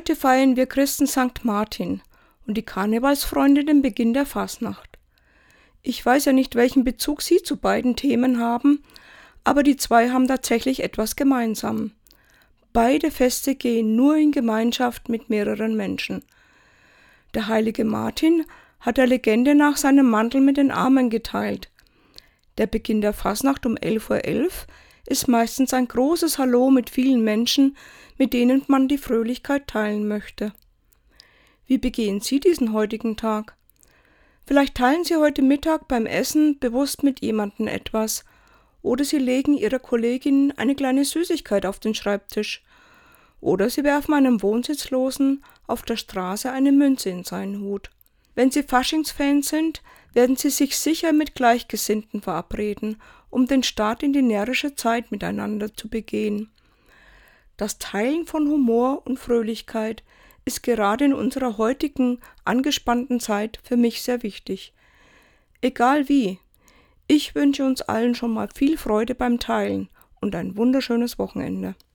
Heute feiern wir Christen St. Martin und die Karnevalsfreunde den Beginn der Fasnacht. Ich weiß ja nicht, welchen Bezug Sie zu beiden Themen haben, aber die zwei haben tatsächlich etwas gemeinsam. Beide Feste gehen nur in Gemeinschaft mit mehreren Menschen. Der heilige Martin hat der Legende nach seinen Mantel mit den Armen geteilt. Der Beginn der Fasnacht um 11.11 Uhr .11 ist meistens ein großes Hallo mit vielen Menschen, mit denen man die Fröhlichkeit teilen möchte. Wie begehen Sie diesen heutigen Tag? Vielleicht teilen Sie heute Mittag beim Essen bewusst mit jemandem etwas, oder Sie legen Ihrer Kollegin eine kleine Süßigkeit auf den Schreibtisch, oder Sie werfen einem Wohnsitzlosen auf der Straße eine Münze in seinen Hut. Wenn Sie Faschingsfans sind, werden Sie sich sicher mit Gleichgesinnten verabreden, um den Start in die närrische Zeit miteinander zu begehen. Das Teilen von Humor und Fröhlichkeit ist gerade in unserer heutigen angespannten Zeit für mich sehr wichtig. Egal wie, ich wünsche uns allen schon mal viel Freude beim Teilen und ein wunderschönes Wochenende.